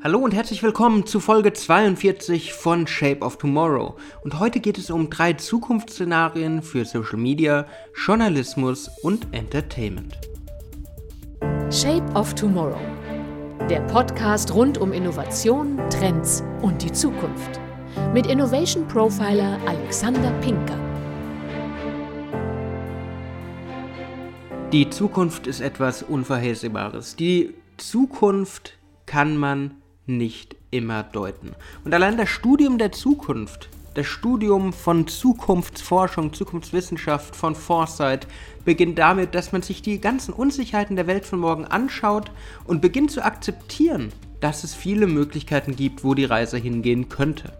Hallo und herzlich willkommen zu Folge 42 von Shape of Tomorrow. Und heute geht es um drei Zukunftsszenarien für Social Media, Journalismus und Entertainment. Shape of Tomorrow. Der Podcast rund um Innovation, Trends und die Zukunft. Mit Innovation Profiler Alexander Pinker. Die Zukunft ist etwas Unvorhersehbares. Die Zukunft kann man nicht immer deuten. Und allein das Studium der Zukunft, das Studium von Zukunftsforschung, Zukunftswissenschaft, von Foresight, beginnt damit, dass man sich die ganzen Unsicherheiten der Welt von morgen anschaut und beginnt zu akzeptieren, dass es viele Möglichkeiten gibt, wo die Reise hingehen könnte.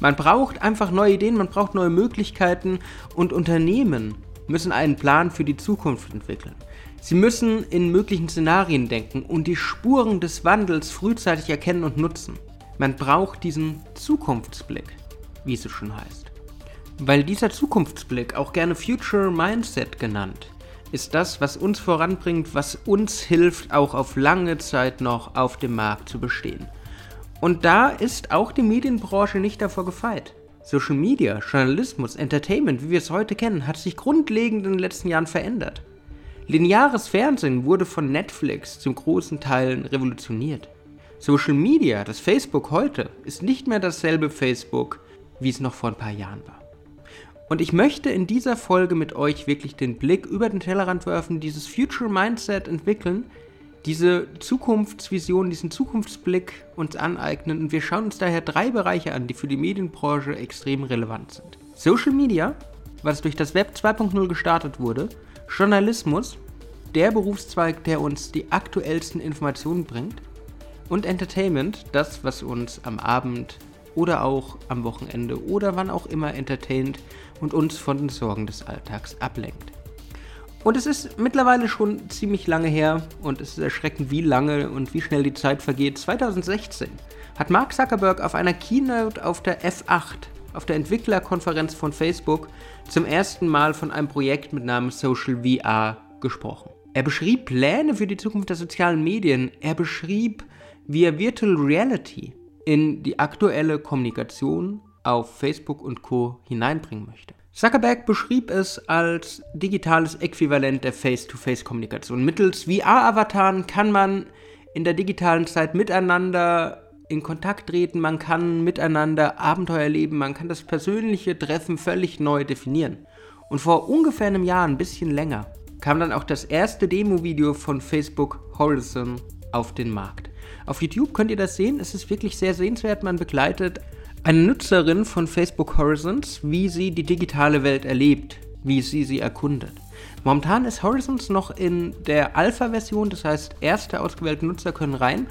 Man braucht einfach neue Ideen, man braucht neue Möglichkeiten und Unternehmen müssen einen Plan für die Zukunft entwickeln. Sie müssen in möglichen Szenarien denken und die Spuren des Wandels frühzeitig erkennen und nutzen. Man braucht diesen Zukunftsblick, wie es schon heißt. Weil dieser Zukunftsblick, auch gerne Future Mindset genannt, ist das, was uns voranbringt, was uns hilft, auch auf lange Zeit noch auf dem Markt zu bestehen. Und da ist auch die Medienbranche nicht davor gefeit. Social Media, Journalismus, Entertainment, wie wir es heute kennen, hat sich grundlegend in den letzten Jahren verändert. Lineares Fernsehen wurde von Netflix zum großen Teil revolutioniert. Social Media, das Facebook heute, ist nicht mehr dasselbe Facebook, wie es noch vor ein paar Jahren war. Und ich möchte in dieser Folge mit euch wirklich den Blick über den Tellerrand werfen, dieses Future Mindset entwickeln, diese Zukunftsvision, diesen Zukunftsblick uns aneignen. Und wir schauen uns daher drei Bereiche an, die für die Medienbranche extrem relevant sind. Social Media, was durch das Web 2.0 gestartet wurde, Journalismus, der Berufszweig, der uns die aktuellsten Informationen bringt, und Entertainment, das, was uns am Abend oder auch am Wochenende oder wann auch immer entertaint und uns von den Sorgen des Alltags ablenkt. Und es ist mittlerweile schon ziemlich lange her und es ist erschreckend, wie lange und wie schnell die Zeit vergeht. 2016 hat Mark Zuckerberg auf einer Keynote auf der F8 auf der Entwicklerkonferenz von Facebook zum ersten Mal von einem Projekt mit Namen Social VR gesprochen. Er beschrieb Pläne für die Zukunft der sozialen Medien. Er beschrieb, wie er Virtual Reality in die aktuelle Kommunikation auf Facebook und Co. hineinbringen möchte. Zuckerberg beschrieb es als digitales Äquivalent der Face-to-Face-Kommunikation. Mittels VR-Avataren kann man in der digitalen Zeit miteinander in Kontakt treten, man kann miteinander Abenteuer erleben, man kann das persönliche Treffen völlig neu definieren. Und vor ungefähr einem Jahr, ein bisschen länger, kam dann auch das erste Demo-Video von Facebook Horizon auf den Markt. Auf YouTube könnt ihr das sehen, es ist wirklich sehr sehenswert, man begleitet eine Nutzerin von Facebook Horizons, wie sie die digitale Welt erlebt, wie sie sie erkundet. Momentan ist Horizons noch in der Alpha-Version, das heißt, erste ausgewählte Nutzer können rein,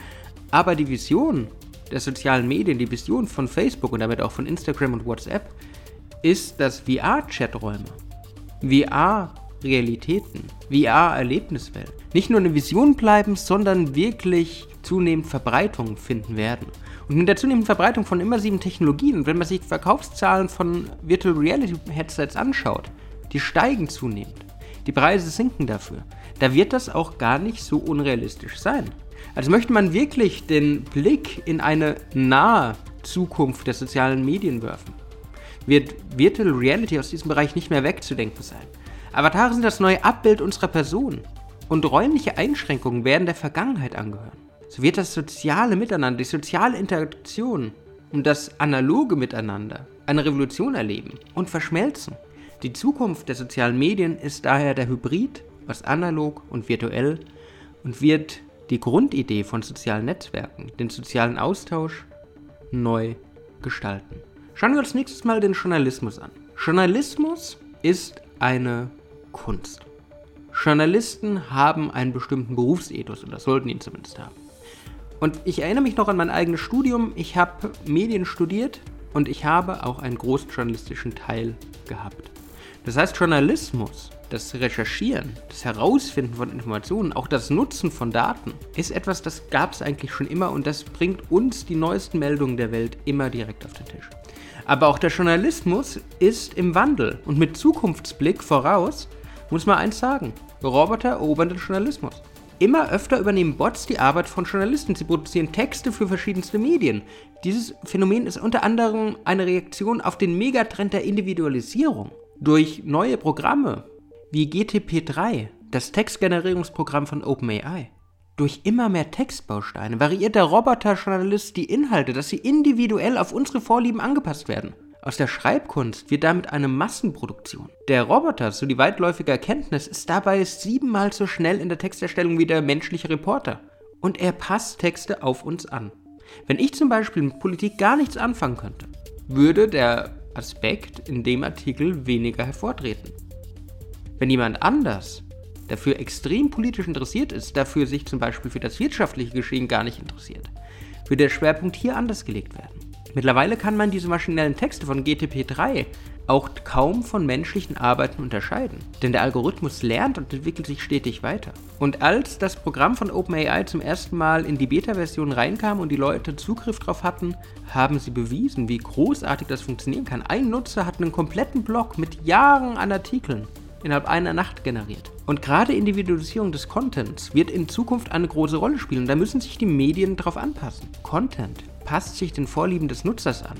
aber die Vision der sozialen Medien, die Vision von Facebook und damit auch von Instagram und WhatsApp, ist, dass VR-Chaträume, VR-Realitäten, VR-Erlebniswelt nicht nur eine Vision bleiben, sondern wirklich zunehmend Verbreitung finden werden. Und mit der zunehmenden Verbreitung von immersiven Technologien, wenn man sich die Verkaufszahlen von Virtual Reality Headsets anschaut, die steigen zunehmend. Die Preise sinken dafür. Da wird das auch gar nicht so unrealistisch sein. Also möchte man wirklich den Blick in eine nahe Zukunft der sozialen Medien werfen, wird Virtual Reality aus diesem Bereich nicht mehr wegzudenken sein. Avatare sind das neue Abbild unserer Person und räumliche Einschränkungen werden der Vergangenheit angehören. So wird das soziale Miteinander, die soziale Interaktion und das analoge Miteinander eine Revolution erleben und verschmelzen. Die Zukunft der sozialen Medien ist daher der Hybrid aus analog und virtuell und wird die Grundidee von sozialen Netzwerken, den sozialen Austausch, neu gestalten. Schauen wir uns nächstes Mal den Journalismus an. Journalismus ist eine Kunst. Journalisten haben einen bestimmten Berufsethos oder sollten ihn zumindest haben. Und ich erinnere mich noch an mein eigenes Studium. Ich habe Medien studiert und ich habe auch einen großen journalistischen Teil gehabt. Das heißt, Journalismus das Recherchieren, das Herausfinden von Informationen, auch das Nutzen von Daten, ist etwas, das gab es eigentlich schon immer und das bringt uns die neuesten Meldungen der Welt immer direkt auf den Tisch. Aber auch der Journalismus ist im Wandel und mit Zukunftsblick voraus muss man eins sagen. Roboter erobern den Journalismus. Immer öfter übernehmen Bots die Arbeit von Journalisten. Sie produzieren Texte für verschiedenste Medien. Dieses Phänomen ist unter anderem eine Reaktion auf den Megatrend der Individualisierung. Durch neue Programme wie GTP3, das Textgenerierungsprogramm von OpenAI. Durch immer mehr Textbausteine variiert der Roboterjournalist die Inhalte, dass sie individuell auf unsere Vorlieben angepasst werden. Aus der Schreibkunst wird damit eine Massenproduktion. Der Roboter, so die weitläufige Erkenntnis, ist dabei siebenmal so schnell in der Texterstellung wie der menschliche Reporter. Und er passt Texte auf uns an. Wenn ich zum Beispiel mit Politik gar nichts anfangen könnte, würde der Aspekt in dem Artikel weniger hervortreten. Wenn jemand anders dafür extrem politisch interessiert ist, dafür sich zum Beispiel für das wirtschaftliche Geschehen gar nicht interessiert, würde der Schwerpunkt hier anders gelegt werden. Mittlerweile kann man diese maschinellen Texte von GTP3 auch kaum von menschlichen Arbeiten unterscheiden, denn der Algorithmus lernt und entwickelt sich stetig weiter. Und als das Programm von OpenAI zum ersten Mal in die Beta-Version reinkam und die Leute Zugriff drauf hatten, haben sie bewiesen, wie großartig das funktionieren kann. Ein Nutzer hat einen kompletten Blog mit Jahren an Artikeln innerhalb einer Nacht generiert. Und gerade Individualisierung des Contents wird in Zukunft eine große Rolle spielen. Da müssen sich die Medien darauf anpassen. Content passt sich den Vorlieben des Nutzers an.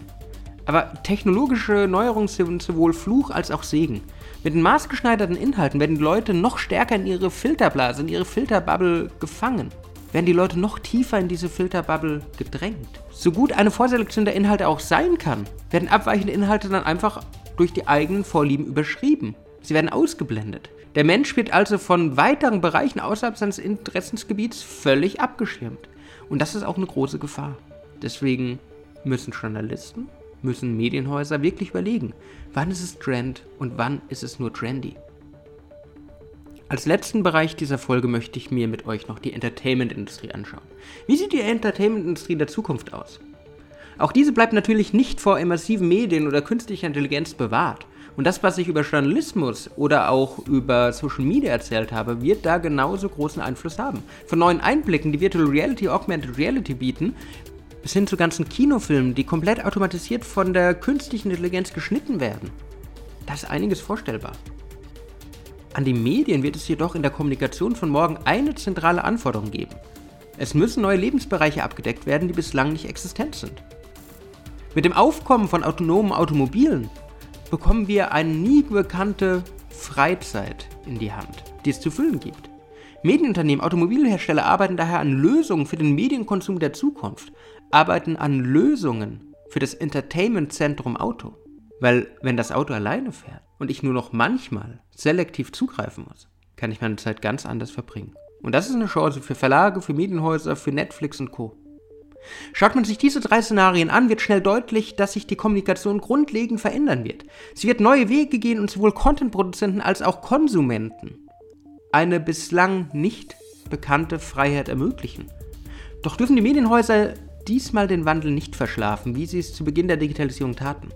Aber technologische Neuerungen sind sowohl Fluch als auch Segen. Mit den maßgeschneiderten Inhalten werden die Leute noch stärker in ihre Filterblase, in ihre Filterbubble gefangen. Werden die Leute noch tiefer in diese Filterbubble gedrängt. So gut eine Vorselektion der Inhalte auch sein kann, werden abweichende Inhalte dann einfach durch die eigenen Vorlieben überschrieben. Sie werden ausgeblendet. Der Mensch wird also von weiteren Bereichen außerhalb seines Interessensgebiets völlig abgeschirmt. Und das ist auch eine große Gefahr. Deswegen müssen Journalisten, müssen Medienhäuser wirklich überlegen, wann ist es Trend und wann ist es nur trendy. Als letzten Bereich dieser Folge möchte ich mir mit euch noch die Entertainment-Industrie anschauen. Wie sieht die Entertainment-Industrie der Zukunft aus? Auch diese bleibt natürlich nicht vor immersiven Medien oder künstlicher Intelligenz bewahrt. Und das, was ich über Journalismus oder auch über Social Media erzählt habe, wird da genauso großen Einfluss haben. Von neuen Einblicken, die Virtual Reality, Augmented Reality bieten, bis hin zu ganzen Kinofilmen, die komplett automatisiert von der künstlichen Intelligenz geschnitten werden. Da ist einiges vorstellbar. An die Medien wird es jedoch in der Kommunikation von morgen eine zentrale Anforderung geben. Es müssen neue Lebensbereiche abgedeckt werden, die bislang nicht existent sind. Mit dem Aufkommen von autonomen Automobilen bekommen wir eine nie bekannte Freizeit in die Hand, die es zu füllen gibt. Medienunternehmen, Automobilhersteller arbeiten daher an Lösungen für den Medienkonsum der Zukunft, arbeiten an Lösungen für das Entertainmentzentrum Auto. Weil wenn das Auto alleine fährt und ich nur noch manchmal selektiv zugreifen muss, kann ich meine Zeit ganz anders verbringen. Und das ist eine Chance für Verlage, für Medienhäuser, für Netflix und Co. Schaut man sich diese drei Szenarien an, wird schnell deutlich, dass sich die Kommunikation grundlegend verändern wird. Sie wird neue Wege gehen und sowohl Contentproduzenten als auch Konsumenten eine bislang nicht bekannte Freiheit ermöglichen. Doch dürfen die Medienhäuser diesmal den Wandel nicht verschlafen, wie sie es zu Beginn der Digitalisierung taten.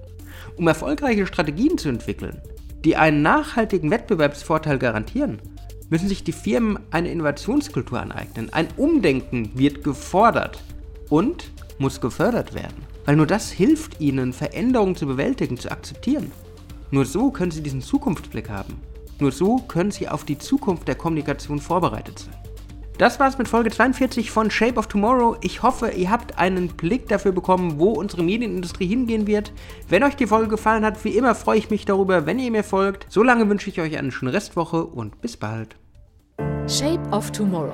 Um erfolgreiche Strategien zu entwickeln, die einen nachhaltigen Wettbewerbsvorteil garantieren, müssen sich die Firmen eine Innovationskultur aneignen. Ein Umdenken wird gefordert und muss gefördert werden. Weil nur das hilft ihnen, Veränderungen zu bewältigen, zu akzeptieren. Nur so können sie diesen Zukunftsblick haben. Nur so können sie auf die Zukunft der Kommunikation vorbereitet sein. Das war's mit Folge 42 von Shape of Tomorrow. Ich hoffe, ihr habt einen Blick dafür bekommen, wo unsere Medienindustrie hingehen wird. Wenn euch die Folge gefallen hat, wie immer freue ich mich darüber, wenn ihr mir folgt. Solange wünsche ich euch eine schöne Restwoche und bis bald. Shape of Tomorrow